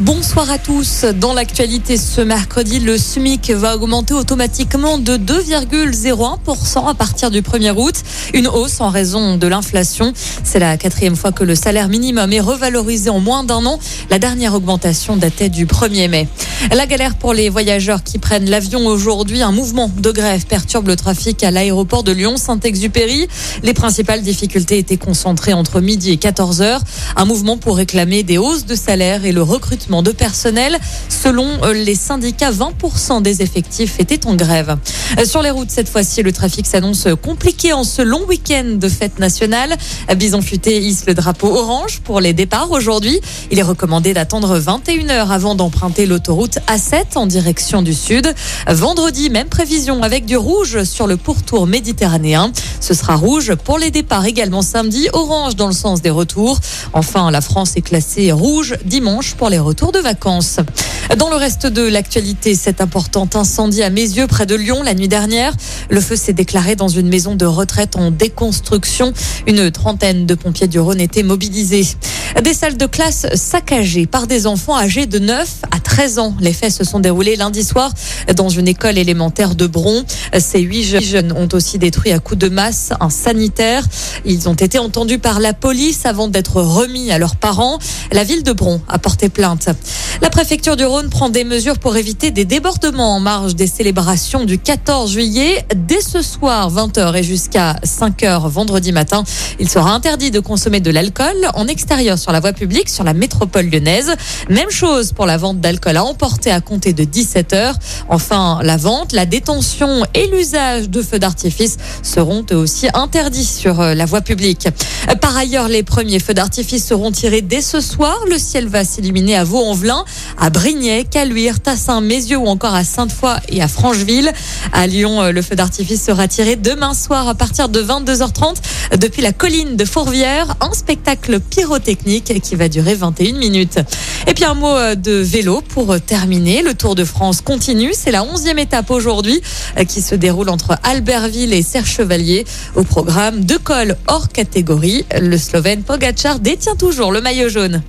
Bonsoir à tous. Dans l'actualité ce mercredi, le SMIC va augmenter automatiquement de 2,01% à partir du 1er août. Une hausse en raison de l'inflation. C'est la quatrième fois que le salaire minimum est revalorisé en moins d'un an. La dernière augmentation datait du 1er mai. La galère pour les voyageurs qui prennent l'avion aujourd'hui. Un mouvement de grève perturbe le trafic à l'aéroport de Lyon-Saint-Exupéry. Les principales difficultés étaient concentrées entre midi et 14 heures. Un mouvement pour réclamer des hausses de salaire et le recrutement de personnel. Selon euh, les syndicats, 20% des effectifs étaient en grève. Euh, sur les routes, cette fois-ci, le trafic s'annonce compliqué en ce long week-end de fête nationale. Bison Futé hisse le drapeau orange pour les départs aujourd'hui. Il est recommandé d'attendre 21 heures avant d'emprunter l'autoroute A7 en direction du sud. Vendredi, même prévision avec du rouge sur le pourtour méditerranéen. Ce sera rouge pour les départs également samedi, orange dans le sens des retours. Enfin, la France est classée rouge dimanche pour les retours de vacances. Dans le reste de l'actualité, cet important incendie à Mézieux, près de Lyon, la nuit dernière. Le feu s'est déclaré dans une maison de retraite en déconstruction. Une trentaine de pompiers du Rhône étaient mobilisés. Des salles de classe saccagées par des enfants âgés de 9 à 13 ans. Les faits se sont déroulés lundi soir dans une école élémentaire de Bron. Ces huit jeunes ont aussi détruit à coups de masse un sanitaire. Ils ont été entendus par la police avant d'être remis à leurs parents. La ville de Bron a porté plainte. La préfecture du Rhône prend des mesures pour éviter des débordements en marge des célébrations du 14 juillet. Dès ce soir, 20h et jusqu'à 5h vendredi matin, il sera interdit de consommer de l'alcool en extérieur sur la voie publique sur la métropole lyonnaise. Même chose pour la vente d'alcool à emporter à compter de 17h. Enfin, la vente, la détention et l'usage de feux d'artifice seront eux aussi interdits sur euh, la voie publique. Par ailleurs, les premiers feux d'artifice seront tirés dès ce soir. Le ciel va s'illuminer à Vaux-en-Velin, à Brignais, Caluire, Tassin, Mézieux ou encore à Sainte-Foy et à Francheville. À Lyon, euh, le feu d'artifice sera tiré demain soir à partir de 22h30 depuis la colline de Fourvière. Un spectacle pyrotechnique qui va durer 21 minutes. Et puis un mot euh, de vélo pour terminer. Le Tour de France continue. C'est la onzième étape aujourd'hui euh, qui se déroule entre Albertville et Serre Chevalier. Au programme, deux cols hors catégorie. Le Slovène Pogacar détient toujours le maillot jaune.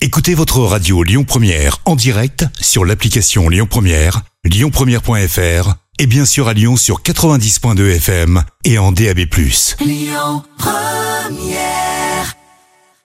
Écoutez votre radio Lyon Première en direct sur l'application Lyon Première, lyonpremière.fr et bien sûr à Lyon sur 90.2 FM et en DAB+. Lyon Première